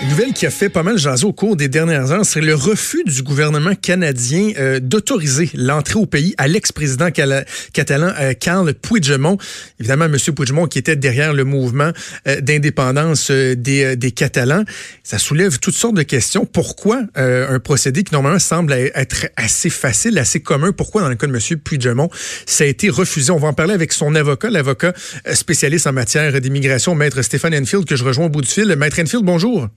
Une nouvelle qui a fait pas mal jaser au cours des dernières heures, c'est le refus du gouvernement canadien euh, d'autoriser l'entrée au pays à l'ex-président catalan euh, Puigdemont. Évidemment, M. Puigdemont qui était derrière le mouvement euh, d'indépendance des, des Catalans. Ça soulève toutes sortes de questions. Pourquoi un procédé qui normalement semble être assez facile, assez commun, pourquoi dans le cas de M. Puigdemont, ça a été refusé? On va en parler avec son avocat, l'avocat spécialiste en matière d'immigration, Maître Stéphane Enfield, que je rejoins au bout du fil. Maître Enfield, bonjour.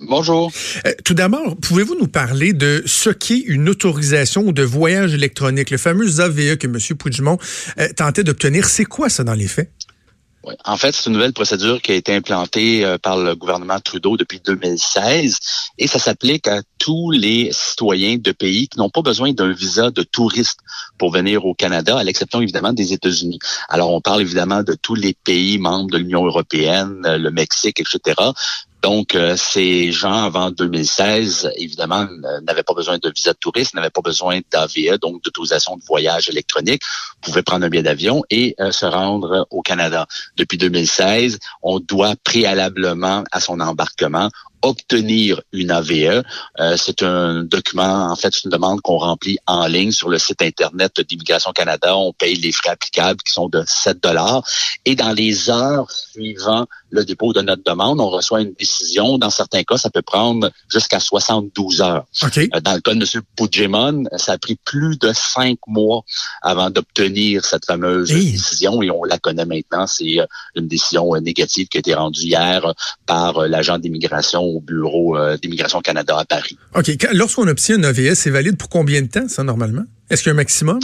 Bonjour. Euh, tout d'abord, pouvez-vous nous parler de ce qu'est une autorisation de voyage électronique, le fameux AVE que M. Puigdemont euh, tentait d'obtenir? C'est quoi ça dans les faits? En fait, c'est une nouvelle procédure qui a été implantée euh, par le gouvernement Trudeau depuis 2016 et ça s'applique à tous les citoyens de pays qui n'ont pas besoin d'un visa de touriste pour venir au Canada, à l'exception évidemment des États-Unis. Alors, on parle évidemment de tous les pays membres de l'Union européenne, le Mexique, etc. Donc, euh, ces gens, avant 2016, évidemment, n'avaient pas besoin de visa de touriste, n'avaient pas besoin d'AVE, donc d'autorisation de voyage électronique, pouvaient prendre un billet d'avion et euh, se rendre au Canada. Depuis 2016, on doit préalablement à son embarquement obtenir une AVE. Euh, c'est un document, en fait, c'est une demande qu'on remplit en ligne sur le site Internet d'Immigration Canada. On paye les frais applicables qui sont de 7 dollars. Et dans les heures suivant le dépôt de notre demande, on reçoit une décision. Dans certains cas, ça peut prendre jusqu'à 72 heures. Euh, dans le cas de M. Puigdemont, ça a pris plus de cinq mois avant d'obtenir cette fameuse décision et on la connaît maintenant. C'est euh, une décision négative qui a été rendue hier par l'agent d'immigration au bureau euh, d'Immigration Canada à Paris. OK. Lorsqu'on obtient un AVS, c'est valide pour combien de temps, ça, normalement? Est-ce qu'il y a un maximum?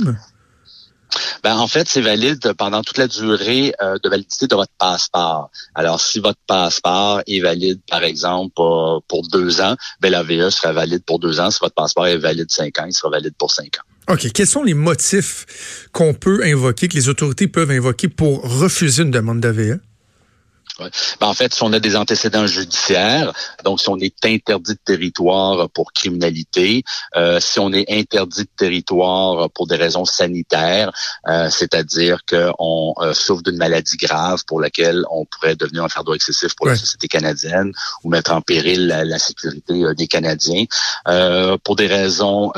Ben, en fait, c'est valide pendant toute la durée euh, de validité de votre passeport. Alors, si votre passeport est valide, par exemple, pour deux ans, ben, l'AVE sera valide pour deux ans. Si votre passeport est valide cinq ans, il sera valide pour cinq ans. OK. Quels sont les motifs qu'on peut invoquer, que les autorités peuvent invoquer pour refuser une demande d'AVE? Ben, en fait, si on a des antécédents judiciaires, donc si on est interdit de territoire pour criminalité, euh, si on est interdit de territoire pour des raisons sanitaires, euh, c'est-à-dire qu'on euh, souffre d'une maladie grave pour laquelle on pourrait devenir un fardeau excessif pour la société canadienne ou mettre en péril la, sécurité des Canadiens, pour des raisons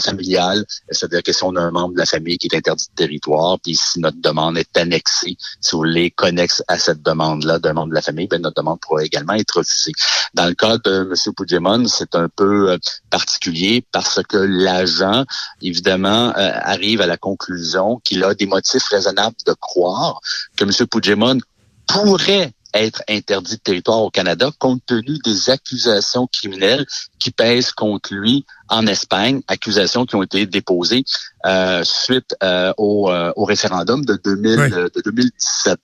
familiales, c'est-à-dire que si on a un membre de la famille qui est interdit de territoire, puis si notre demande est annexée, si vous voulez, connexe à cette demande-là, demande de la famille, ben, notre demande pourrait également être refusée. Dans le cas de M. Puigdemont, c'est un peu euh, particulier parce que l'agent, évidemment, euh, arrive à la conclusion qu'il a des motifs raisonnables de croire que M. Puigdemont pourrait être interdit de territoire au Canada compte tenu des accusations criminelles qui pèsent contre lui en Espagne, accusations qui ont été déposées euh, suite euh, au, euh, au, référendum de, 2000, de 2017.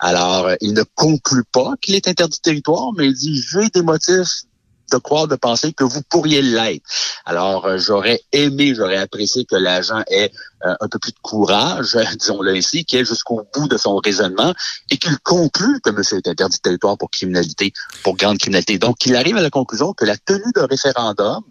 Alors, il ne conclut pas qu'il est interdit de territoire, mais il dit j'ai des motifs de croire, de penser que vous pourriez l'être. Alors, euh, j'aurais aimé, j'aurais apprécié que l'agent ait euh, un peu plus de courage, disons-le ainsi, qu'il ait jusqu'au bout de son raisonnement et qu'il conclue que monsieur est interdit de territoire pour criminalité, pour grande criminalité. Donc, qu'il arrive à la conclusion que la tenue d'un référendum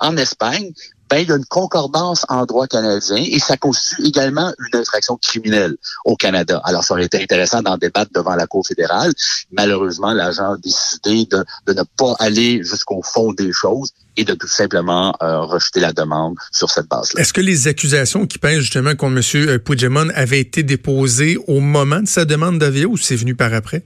en Espagne ben, il y a une concordance en droit canadien et ça constitue également une infraction criminelle au Canada. Alors, ça aurait été intéressant d'en débattre devant la Cour fédérale. Malheureusement, l'agent a décidé de, ne pas aller jusqu'au fond des choses et de tout simplement euh, rejeter la demande sur cette base-là. Est-ce que les accusations qui pèsent justement contre M. Puigdemont avaient été déposées au moment de sa demande d'avis ou c'est venu par après?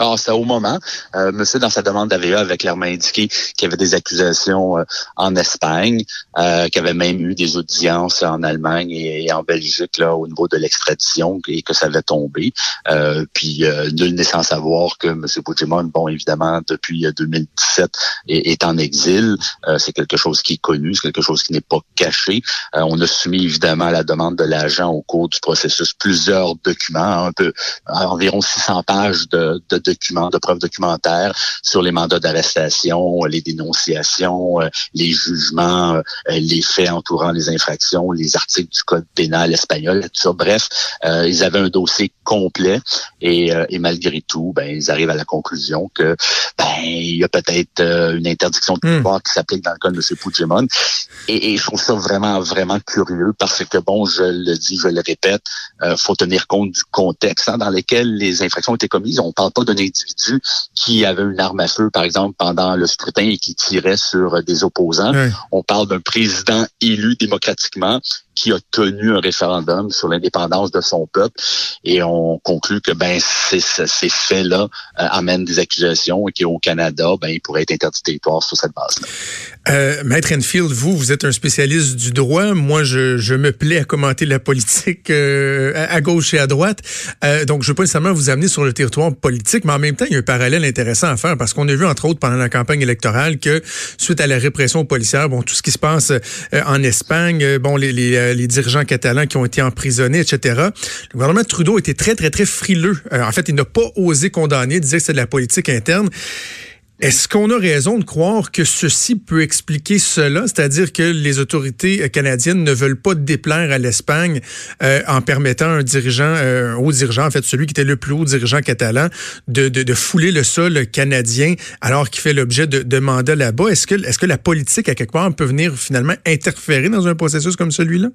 Alors, c'est au moment. Euh, monsieur, dans sa demande d'AVE, avait clairement indiqué qu'il y avait des accusations euh, en Espagne, euh, qu'il y avait même eu des audiences en Allemagne et, en Belgique là au niveau de l'extradition et que ça avait tombé. Euh, puis, nul n'est sans savoir que monsieur Puigdemont, bon, évidemment, depuis 2017, est, est en exil. c'est quelque chose qui est connu, c'est quelque chose qui n'est pas caché. on a soumis, évidemment, à la demande de l'agent au cours du processus plusieurs documents, un peu environ 600 pages de, de documents, de preuves documentaires sur les mandats d'arrestation, les dénonciations, euh, les jugements, euh, les faits entourant les infractions, les articles du code pénal espagnol, tout ça. Bref, euh, ils avaient un dossier complet et, malgré tout, ben, ils arrivent à la conclusion que ben, il y a peut-être une interdiction de pouvoir hmm. qui s'applique dans le cas de M. Puigdemont. Et, et, je trouve ça vraiment, vraiment curieux parce que, bon, je le dis, je le répète, faut tenir compte du contexte hein, dans lequel les infractions ont été commises. On parle pas d'un individu qui avait une arme à feu, par exemple, pendant le scrutin et qui tirait sur des opposants. On parle d'un président élu démocratiquement qui a tenu un référendum sur l'indépendance de son peuple et on conclut que ben ces, faits-là euh, amènent des accusations et qu'au Canada, ben il pourrait être interdit de territoire sur cette base-là. Euh, Maître Enfield, vous, vous êtes un spécialiste du droit. Moi, je, me plais à commenter la politique euh, à gauche et à droite. Donc, je ne veux pas nécessairement vous amener sur le territoire politique, mais en même temps, il y a un parallèle intéressant à faire parce qu'on a vu, entre autres, pendant la campagne électorale, que suite à la répression policière, bon, tout ce qui se passe en Espagne, bon, les, les, les, dirigeants catalans qui ont été emprisonnés, etc. Le gouvernement de Trudeau était très, très, très frileux. en fait, il n'a pas osé condamner, disait que c'est de la politique interne. Est-ce qu'on a raison de croire que ceci peut expliquer cela, c'est-à-dire que les autorités canadiennes ne veulent pas déplaire à l'Espagne euh, en permettant un dirigeant, euh, un haut dirigeant, en fait celui qui était le plus haut dirigeant catalan, de, de, de fouler le sol canadien alors qu'il fait l'objet de, de mandats là-bas. Est-ce que, est-ce que la politique à quelque part peut venir finalement interférer dans un processus comme celui-là?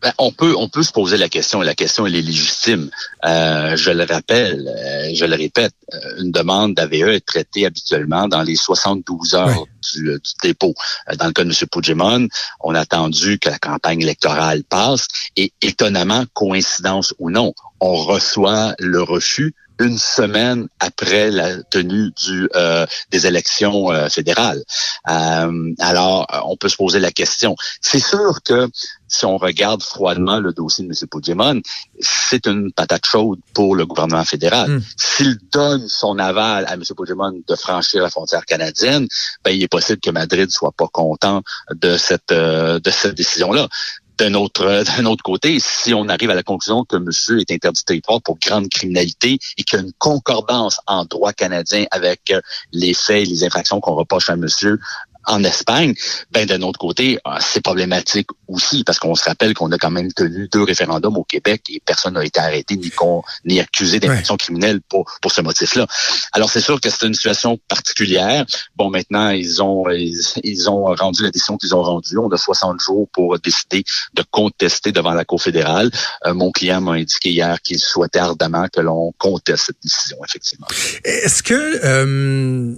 Ben, on peut on peut se poser la question et la question elle est légitime. Euh, je le rappelle, euh, je le répète, euh, une demande d'AVE est traitée habituellement dans les 72 heures du, dépôt. Dans le cas de M. Puigdemont, on a attendu que la campagne électorale passe et étonnamment, coïncidence ou non, on reçoit le refus une semaine après la tenue du, euh, des élections euh, fédérales. Euh, alors, on peut se poser la question. C'est sûr que si on regarde froidement le dossier de M. Puigdemont, c'est une patate chaude pour le gouvernement fédéral. Hmm. S'il donne son aval à M. Puigdemont de franchir la frontière canadienne, ben, il est possible que Madrid soit pas content de cette de cette décision-là. D'un autre, d'un autre côté, si on arrive à la conclusion que monsieur est interdit de territoire pour grande criminalité et qu'il y a une concordance en droit canadien avec euh, les faits et les infractions qu'on reproche à monsieur en Espagne, ben d'un autre côté, ah, c'est problématique aussi parce qu'on se rappelle qu'on a quand même tenu deux référendums au Québec et personne n'a été arrêté ni con, ni accusé d'infraction criminelle pour pour ce motif-là. Alors c'est sûr que c'est une situation particulière. Bon, maintenant ils ont ils, ont rendu la décision qu'ils ont rendue. On a 60 jours pour décider de contester devant la Cour fédérale. Euh, mon client m'a indiqué hier qu'il souhaitait ardemment que l'on conteste cette décision, effectivement. Est-ce que euh,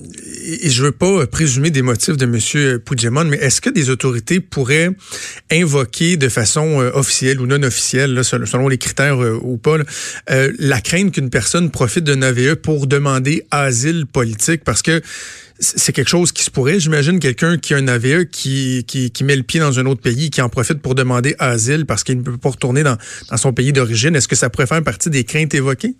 et je veux pas présumer des motifs de M. Puigdemont, mais est-ce que des autorités pourraient invoquer de façon euh, officielle ou non officielle, selon les critères euh, ou pas, euh, la crainte qu'une personne profite d'un AVE pour demander asile politique? Parce que c'est quelque chose qui se pourrait. J'imagine quelqu'un qui a un AVE qui, qui, met le pied dans un autre pays, qui en profite pour demander asile parce qu'il ne peut pas retourner dans, dans son pays d'origine. Est-ce que ça pourrait faire partie des craintes évoquées?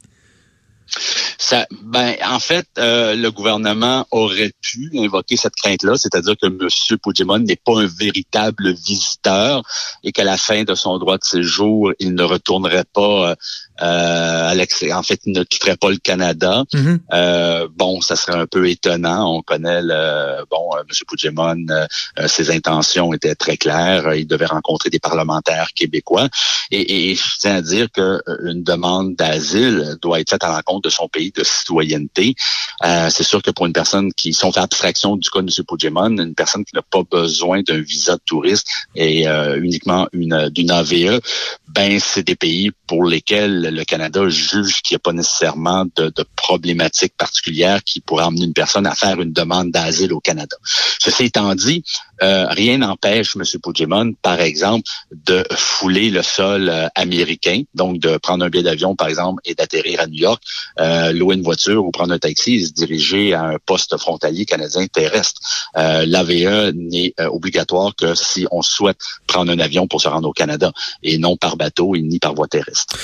Ça, ben, en fait, euh, le gouvernement aurait pu invoquer cette crainte-là, c'est-à-dire que M. Puigdemont n'est pas un véritable visiteur et qu'à la fin de son droit de séjour, il ne retournerait pas euh, euh, en fait, il ne quitterait pas le Canada. Mm-hmm. euh, bon, ça serait un peu étonnant. On connaît le bon euh, M. Puigdemont, euh, ses intentions étaient très claires. Il devait rencontrer des parlementaires québécois. Et, et je tiens à dire que une demande d'asile doit être faite à l'encontre de son pays de citoyenneté. c'est sûr que pour une personne qui, sont fait abstraction du cas de M. Puigdemont, une personne qui n'a pas besoin d'un visa de touriste et uniquement une d'une AVE, ben c'est des pays pour lesquels le Canada juge qu'il n'y a pas nécessairement de, de problématiques particulières qui pourraient emmener une personne à faire une demande d'asile au Canada. Ceci étant dit, euh, rien n'empêche M. Puigdemont, par exemple, de fouler le sol euh, américain, donc de prendre un billet d'avion, par exemple, et d'atterrir à New York, euh, louer une voiture ou prendre un taxi et se diriger à un poste frontalier canadien terrestre. Euh, L'AVE n'est obligatoire que si on souhaite prendre un avion pour se rendre au Canada et non par bateau et ni par voie terrestre.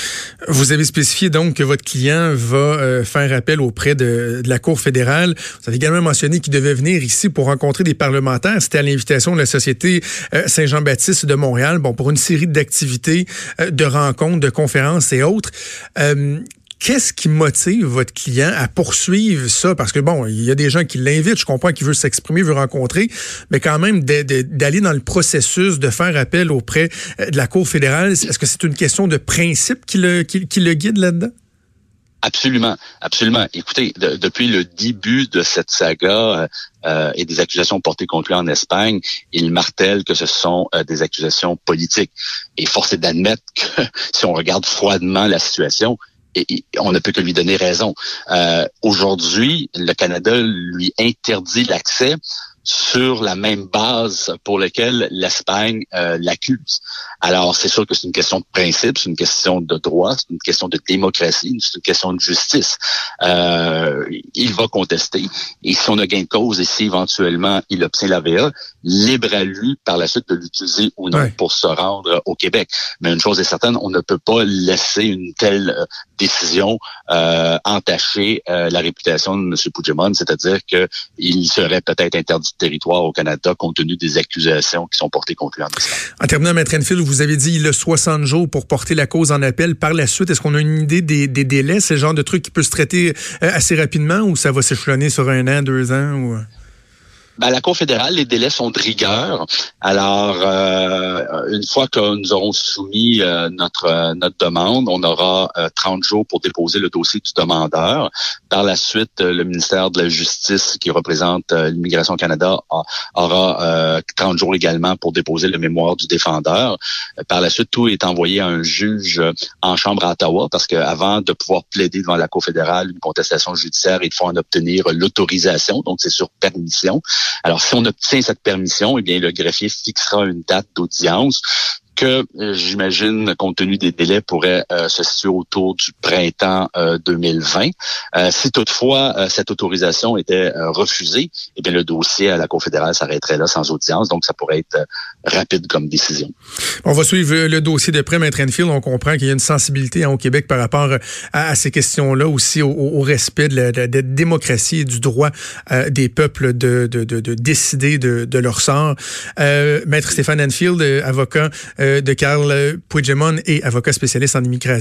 Vous avez spécifié donc que votre client va faire appel auprès de, de, la Cour fédérale. Vous avez également mentionné qu'il devait venir ici pour rencontrer des parlementaires. C'était à l'invitation de la Société euh, Saint-Jean-Baptiste de Montréal, bon, pour une série d'activités, euh, de rencontres, de conférences et autres. Euh, qu'est-ce qui motive votre client à poursuivre ça? Parce que bon, il y a des gens qui l'invitent, je comprends qu'il veut s'exprimer, veut rencontrer, mais quand même d'aller dans le processus de faire appel auprès de la Cour fédérale, est-ce que c'est une question de principe qui le, qui le guide là-dedans? Absolument, absolument. Écoutez, depuis le début de cette saga euh, euh, et des accusations portées contre lui en Espagne, il martèle que ce sont euh, des accusations politiques. Et force est d'admettre que si on regarde froidement la situation, on ne peut que lui donner raison. Euh, aujourd'hui, le Canada lui interdit l'accès sur la même base pour laquelle l'Espagne euh, l'accuse. Alors, c'est sûr que c'est une question de principe, c'est une question de droit, c'est une question de démocratie, c'est une question de justice. Euh, il va contester. Et si on a gain de cause et si éventuellement il obtient la VA, libre à lui par la suite de l'utiliser ou non pour se rendre au Québec. Mais une chose est certaine, on ne peut pas laisser une telle euh, décision euh, entacher euh, la réputation de M. Puigdemont, c'est-à-dire qu'il serait peut-être interdit territoire au Canada compte tenu des accusations qui sont portées contre lui en En terminant, Maître Enfield, vous avez dit il a 60 jours pour porter la cause en appel. Par la suite, est-ce qu'on a une idée des, délais? C'est le genre de truc qui peut se traiter euh, assez rapidement ou ça va s'échelonner sur un an, deux ans? Ou... Ben, la Cour fédérale, les délais sont de rigueur. Alors, euh, une fois que nous aurons soumis euh, notre euh, notre demande, on aura 30 jours pour déposer le dossier du demandeur. Par la suite, le ministère de la Justice, qui représente l'Immigration Canada, aura 30 jours également pour déposer le mémoire du défendeur. Par la suite, tout est envoyé à un juge en chambre à Ottawa, parce qu'avant de pouvoir plaider devant la Cour fédérale une contestation judiciaire, il faut en obtenir l'autorisation, donc c'est sur permission. Alors, si on obtient cette permission, eh bien, le greffier fixera une date d'audience que euh, j'imagine, compte tenu des délais, pourrait euh, se situer autour du printemps 2020. Euh, si toutefois cette autorisation était refusée, eh bien le dossier à la Cour fédérale s'arrêterait là sans audience, donc ça pourrait être rapide comme décision. On va suivre le dossier de près, Maître Enfield. On comprend qu'il y a une sensibilité hein, au Québec par rapport à, ces questions-là, aussi au, respect de la, démocratie et du droit des peuples de, de, de, de décider de, leur sort. Maître Stéphane Enfield, avocat de Carl Puigdemont et avocat spécialiste en immigration.